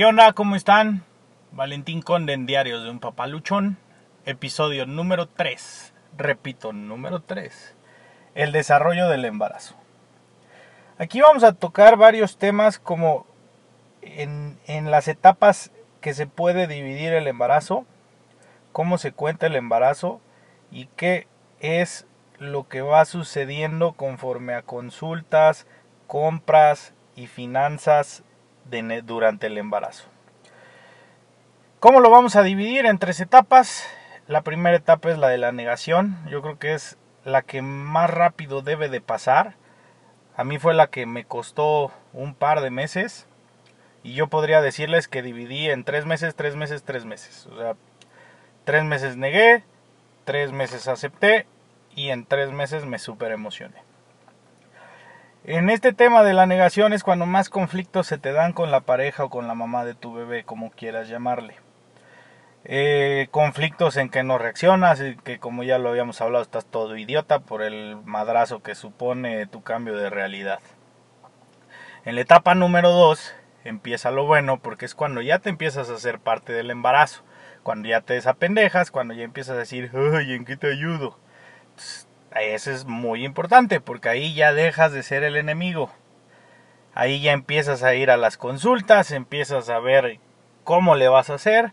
¿Qué onda? ¿Cómo están? Valentín Conde en Diarios de un Papaluchón, episodio número 3. Repito, número 3. El desarrollo del embarazo. Aquí vamos a tocar varios temas como en, en las etapas que se puede dividir el embarazo, cómo se cuenta el embarazo y qué es lo que va sucediendo conforme a consultas, compras y finanzas durante el embarazo. ¿Cómo lo vamos a dividir en tres etapas? La primera etapa es la de la negación. Yo creo que es la que más rápido debe de pasar. A mí fue la que me costó un par de meses. Y yo podría decirles que dividí en tres meses, tres meses, tres meses. O sea, tres meses negué, tres meses acepté y en tres meses me super emocioné. En este tema de la negación es cuando más conflictos se te dan con la pareja o con la mamá de tu bebé, como quieras llamarle. Eh, conflictos en que no reaccionas y que como ya lo habíamos hablado estás todo idiota por el madrazo que supone tu cambio de realidad. En la etapa número 2 empieza lo bueno porque es cuando ya te empiezas a ser parte del embarazo, cuando ya te desapendejas, cuando ya empiezas a decir, ay, ¿en qué te ayudo? Eso es muy importante porque ahí ya dejas de ser el enemigo. Ahí ya empiezas a ir a las consultas, empiezas a ver cómo le vas a hacer,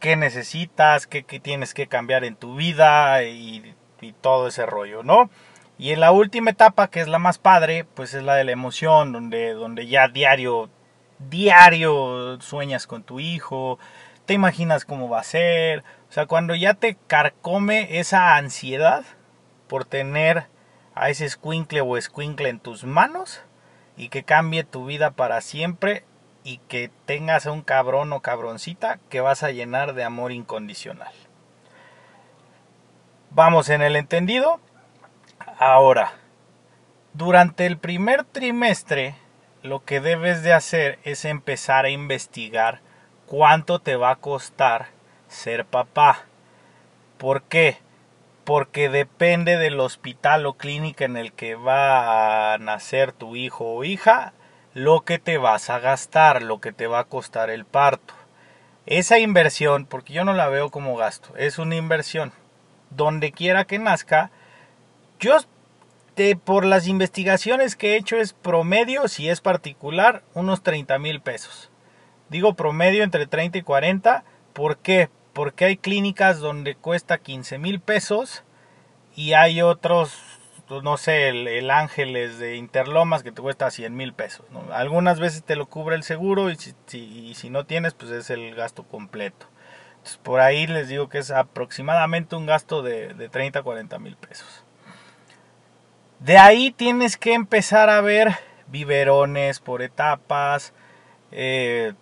qué necesitas, qué, tienes que cambiar en tu vida y, y, todo ese rollo, ¿no? Y en la última etapa, que es la más padre, pues es la de la emoción, donde, donde ya diario, diario sueñas con tu hijo, te imaginas cómo va a ser, o sea, cuando ya te carcome esa ansiedad, por tener a ese squinkle o squinkle en tus manos y que cambie tu vida para siempre y que tengas a un cabrón o cabroncita que vas a llenar de amor incondicional. Vamos en el entendido. Ahora, durante el primer trimestre, lo que debes de hacer es empezar a investigar cuánto te va a costar ser papá. ¿Por qué? Porque depende del hospital o clínica en el que va a nacer tu hijo o hija, lo que te vas a gastar, lo que te va a costar el parto. Esa inversión, porque yo no la veo como gasto, es una inversión. Donde quiera que nazca, yo por las investigaciones que he hecho es promedio, si es particular, unos 30 mil pesos. Digo promedio entre 30 y 40, ¿por qué? Porque hay clínicas donde cuesta 15 mil pesos y hay otros, no sé, el, Ángeles de Interlomas que te cuesta 100 mil pesos. Algunas veces te lo cubre el seguro y si, no tienes, pues es el gasto completo. Por ahí les digo que es aproximadamente un gasto de, de 30 a 40 mil pesos. De ahí tienes que empezar a ver biberones por etapas, eh,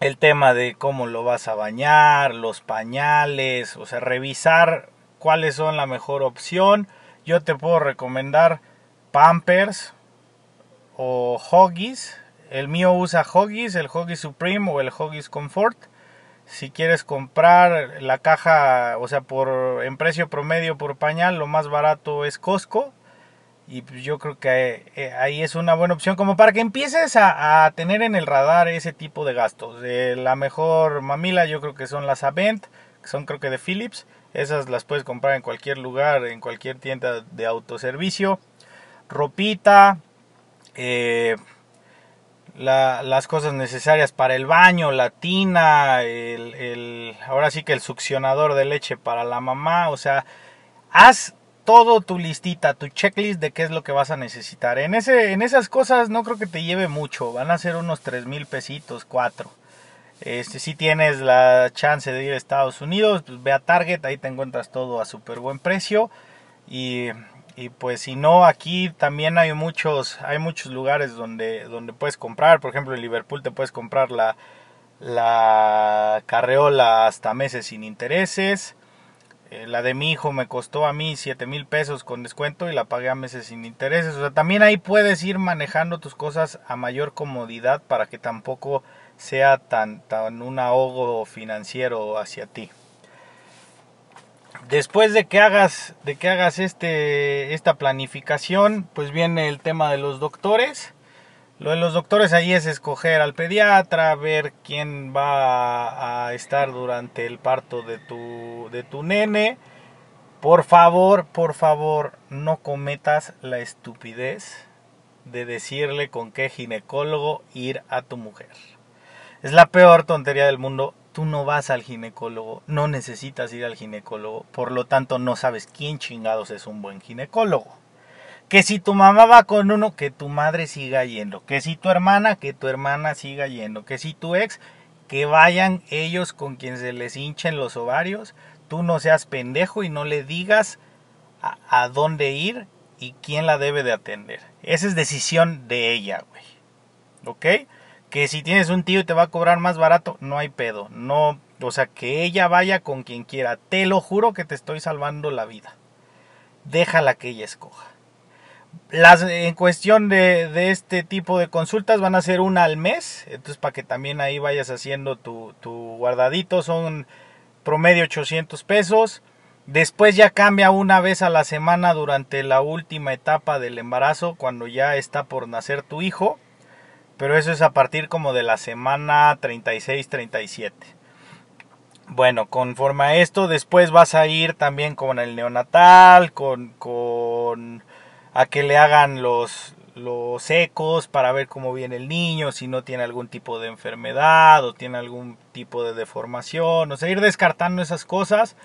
el tema de cómo lo vas a bañar, los pañales, o sea, revisar cuáles son la mejor opción. Yo te puedo recomendar Pampers o Hoggies. El mío usa Hoggies, el Hoggies Supreme o el Hoggies Comfort. Si quieres comprar la caja, o sea, por en precio promedio por pañal, lo más barato es Costco y pues yo creo que eh, ahí es una buena opción como para que empieces a, tener en el radar ese tipo de gastos. la mejor mamila yo creo que son las Avent, que son creo que de Philips. Esas las puedes comprar en cualquier lugar, en cualquier tienda de autoservicio. Ropita, eh, las cosas necesarias para el baño, la tina, el, ahora sí que el succionador de leche para la mamá. O sea, haz todo tu listita, tu checklist de qué es lo que vas a necesitar. En, ese, en esas cosas no creo que te lleve mucho, van a ser unos 3 mil pesitos, 4. Este, si tienes la chance de ir a Estados Unidos, pues ve a Target, ahí te encuentras todo a súper buen precio. Y, pues si no, aquí también hay muchos, hay muchos lugares donde, donde puedes comprar. Por ejemplo, en Liverpool te puedes comprar la, la carreola hasta meses sin intereses. Eh, la de mi hijo me costó a mí 7 mil pesos con descuento y la pagué a meses sin intereses. O sea, también ahí puedes ir manejando tus cosas a mayor comodidad para que tampoco sea tan, tan un ahogo financiero hacia ti. Después de que hagas, de que hagas este, esta planificación, pues viene el tema de los doctores. Lo de los doctores ahí es escoger al pediatra, ver quién va a estar durante el parto de tu, de tu nene. Por favor, por favor, no cometas la estupidez de decirle con qué ginecólogo ir a tu mujer. Es la peor tontería del mundo. Tú no vas al ginecólogo, no necesitas ir al ginecólogo, por lo tanto no sabes quién chingados es un buen ginecólogo. Que si tu mamá va con uno, que tu madre siga yendo. Que si tu hermana, que tu hermana siga yendo. Que si tu ex, que vayan ellos con quien se les hinchen los ovarios. Tú no seas pendejo y no le digas a, dónde ir y quién la debe de atender. Esa es decisión de ella, güey. ¿Ok? Que si tienes un tío y te va a cobrar más barato, no hay pedo. No, o sea, que ella vaya con quien quiera. Te lo juro que te estoy salvando la vida. Déjala que ella escoja. Las, en cuestión de, este tipo de consultas van a ser una al mes, entonces para que también ahí vayas haciendo tu, tu guardadito, son promedio 800 pesos. Después ya cambia una vez a la semana durante la última etapa del embarazo, cuando ya está por nacer tu hijo. Pero eso es a partir como de la semana 36-37. Bueno, conforme a esto, después vas a ir también con el neonatal, con, con a que le hagan los, los ecos para ver cómo viene el niño, si no tiene algún tipo de enfermedad o tiene algún tipo de deformación, o sea, ir descartando esas cosas.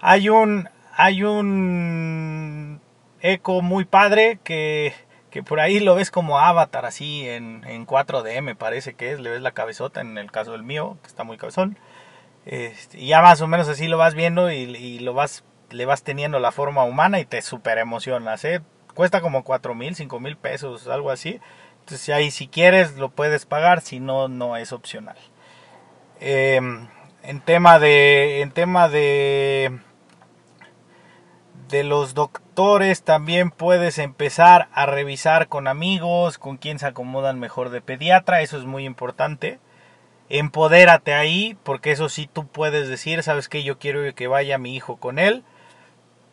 Hay un, hay un eco muy padre que, que por ahí lo ves como avatar así en, en 4D me parece que es, le ves la cabezota en el caso del mío, que está muy cabezón. Este, y ya más o menos así lo vas viendo y, y, lo vas, le vas teniendo la forma humana y te super emocionas, ¿eh? Cuesta como cuatro mil, cinco mil pesos, algo así. Entonces ahí si quieres lo puedes pagar, si no, no es opcional. Em, en tema de. En tema de. De los doctores también puedes empezar a revisar con amigos, con quién se acomodan mejor de pediatra, eso es muy importante. Empodérate ahí, porque eso sí tú puedes decir, sabes que yo quiero que vaya mi hijo con él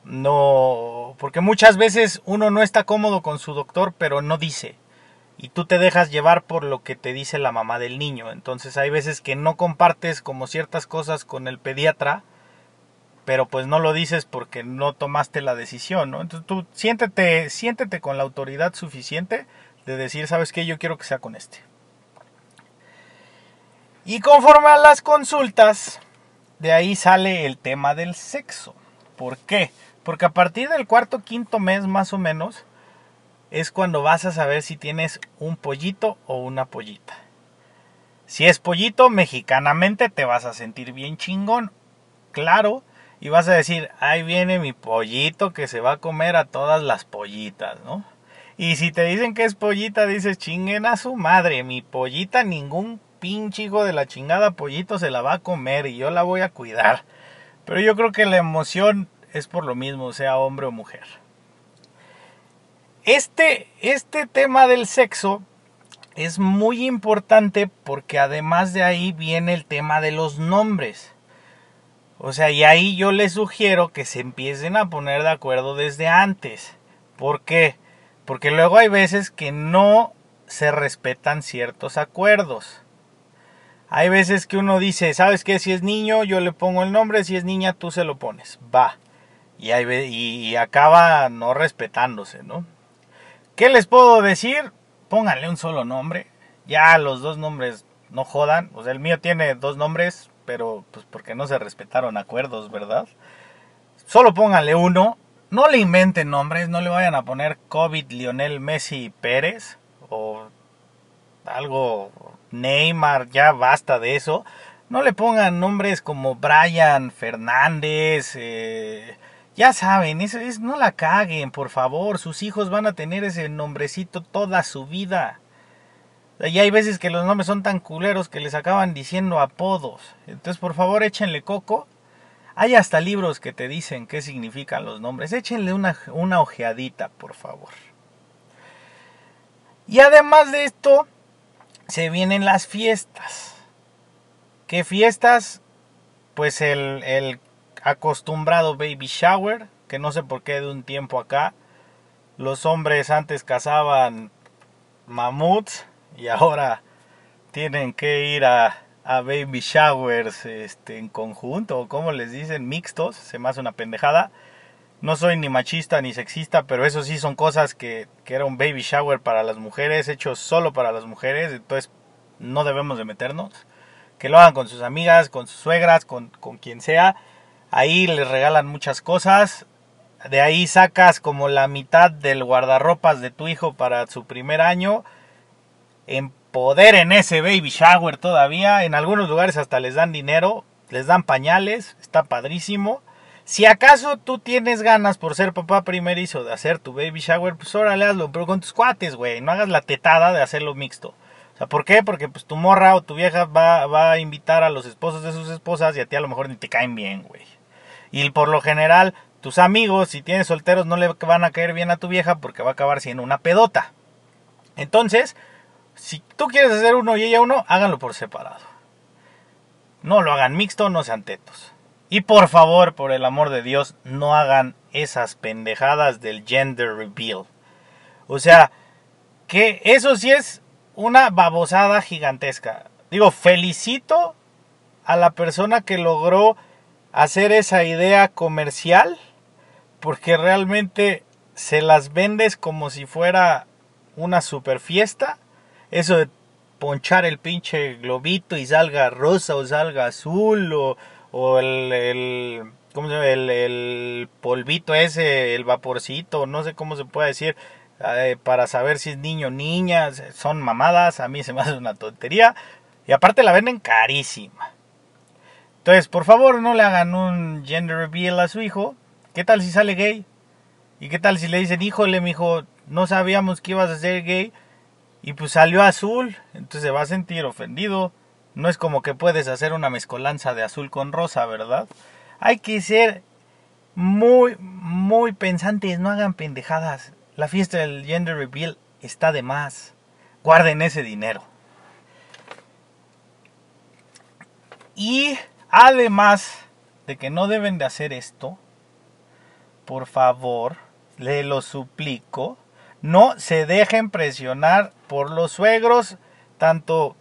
no, porque muchas veces uno no está cómodo con su doctor, pero no dice. Y tú te dejas llevar por lo que te dice la mamá del niño. Entonces hay veces que no compartes como ciertas cosas con el pediatra, pero pues no lo dices porque no tomaste la decisión, ¿no? Entonces tú siéntete, siéntete con la autoridad suficiente de decir, ¿sabes qué? Yo quiero que sea con este. Y conforme a las consultas, de ahí sale el tema del sexo. ¿Por qué? Porque a partir del cuarto, quinto mes más o menos, es cuando vas a saber si tienes un pollito o una pollita. Si es pollito, mexicanamente te vas a sentir bien chingón, claro, y vas a decir, ahí viene mi pollito que se va a comer a todas las pollitas, ¿no? Y si te dicen que es pollita, dices, chinguen a su madre, mi pollita, ningún pinche hijo de la chingada pollito se la va a comer y yo la voy a cuidar. Pero yo creo que la emoción es por lo mismo, sea hombre o mujer. Este, este tema del sexo es muy importante porque además de ahí viene el tema de los nombres. O sea, y ahí yo les sugiero que se empiecen a poner de acuerdo desde antes. ¿Por qué? Porque luego hay veces que no se respetan ciertos acuerdos. Hay veces que uno dice, ¿sabes qué? Si es niño, yo le pongo el nombre, si es niña, tú se lo pones. Va y, y, acaba no respetándose, ¿no? ¿Qué les puedo decir? Pónganle un solo nombre. Ya los dos nombres no jodan. O sea, el mío tiene dos nombres, pero pues porque no se respetaron acuerdos, ¿verdad? Solo pónganle uno. No le inventen nombres, no le vayan a poner COVID Lionel Messi Pérez o algo Neymar, ya basta de eso. No le pongan nombres como Brian Fernández, eh, ya saben, eso es, no la caguen, por favor. Sus hijos van a tener ese nombrecito toda su vida. Y hay veces que los nombres son tan culeros que les acaban diciendo apodos. Entonces, por favor, échenle coco. Hay hasta libros que te dicen qué significan los nombres. Échenle una, una ojeadita, por favor. Y además de esto, se vienen las fiestas. ¿Qué fiestas? Pues el, el acostumbrado baby shower, que no sé por qué de un tiempo acá los hombres antes cazaban mamuts y ahora tienen que ir a, baby showers este, en conjunto, o como les dicen, mixtos, se me hace una pendejada. No soy ni machista ni sexista, pero eso sí son cosas que, que era un baby shower para las mujeres, hecho solo para las mujeres, entonces no debemos de meternos. Que lo hagan con sus amigas, con sus suegras, con, con quien sea. Ahí les regalan muchas cosas. De ahí sacas como la mitad del guardarropas de tu hijo para su primer año. En poder en ese baby shower todavía. En algunos lugares hasta les dan dinero, les dan pañales, está padrísimo. Si acaso tú tienes ganas por ser papá primerizo de hacer tu baby shower, pues órale hazlo, pero con tus cuates, güey. No hagas la tetada de hacerlo mixto. O sea, ¿por qué? Porque pues tu morra o tu vieja va, va a invitar a los esposos de sus esposas y a ti a lo mejor ni te caen bien, güey. Y por lo general, tus amigos, si tienes solteros, no le van a caer bien a tu vieja porque va a acabar siendo una pedota. Entonces, si tú quieres hacer uno y ella uno, háganlo por separado. No lo hagan mixto, no sean tetos. Y por favor, por el amor de Dios, no hagan esas pendejadas del gender reveal. O sea, que eso sí es una babosada gigantesca. Digo, felicito a la persona que logró hacer esa idea comercial porque realmente se las vendes como si fuera una super fiesta eso de ponchar el pinche globito y salga rosa o salga azul o, o el, el, ¿cómo se llama? El, el, polvito ese, el vaporcito, no sé cómo se puede decir, eh, para saber si es niño o niña, son mamadas, a mí se me hace una tontería y aparte la venden carísima. Entonces, por favor, no le hagan un gender reveal a su hijo. ¿Qué tal si sale gay? ¿Y qué tal si le dicen, híjole, mi hijo, no sabíamos que ibas a ser gay? Y pues salió azul, entonces se va a sentir ofendido. No es como que puedes hacer una mezcolanza de azul con rosa, ¿verdad? Hay que ser muy, muy pensantes, no hagan pendejadas. La fiesta del gender reveal está de más. Guarden ese dinero. Y además de que no deben de hacer esto, por favor, le lo suplico, no se dejen presionar por los suegros, tanto,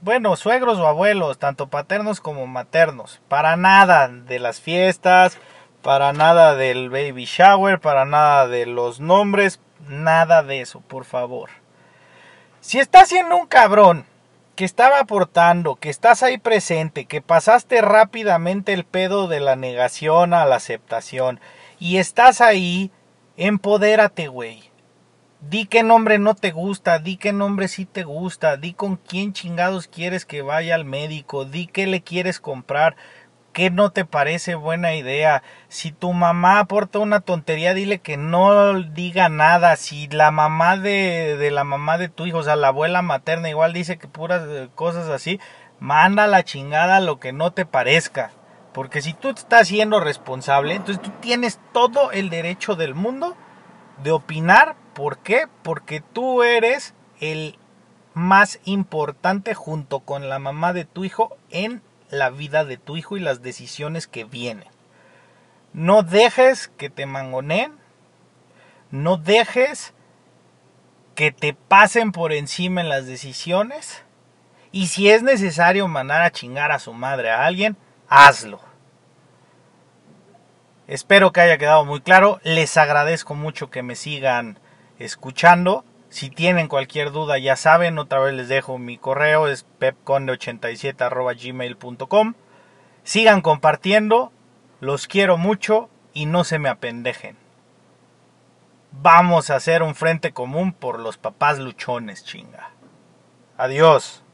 bueno, suegros o abuelos, tanto paternos como maternos. Para nada de las fiestas, para nada del baby shower, para nada de los nombres, nada de eso, por favor. Si estás siendo un cabrón que estaba aportando, que estás ahí presente, que pasaste rápidamente el pedo de la negación a la aceptación y estás ahí Empodérate, güey. Di qué nombre no te gusta, di qué nombre sí te gusta, di con quién chingados quieres que vaya al médico, di qué le quieres comprar, qué no te parece buena idea. Si tu mamá aporta una tontería, dile que no diga nada. Si la mamá de, de la mamá de tu hijo, o sea, la abuela materna, igual dice que puras eh, cosas así, manda la chingada lo que no te parezca. Porque si tú estás siendo responsable, entonces tú tienes todo el derecho del mundo de opinar. ¿Por qué? Porque tú eres el más importante junto con la mamá de tu hijo en la vida de tu hijo y las decisiones que vienen. No dejes que te mangoneen. No dejes que te pasen por encima en las decisiones. Y si es necesario mandar a chingar a su madre a alguien, hazlo. Espero que haya quedado muy claro. Les agradezco mucho que me sigan escuchando. Si tienen cualquier duda, ya saben, otra vez les dejo mi correo, es pepconde87.gmail.com. Sigan compartiendo, los quiero mucho y no se me apendejen. Vamos a hacer un frente común por los papás luchones, chinga. Adiós.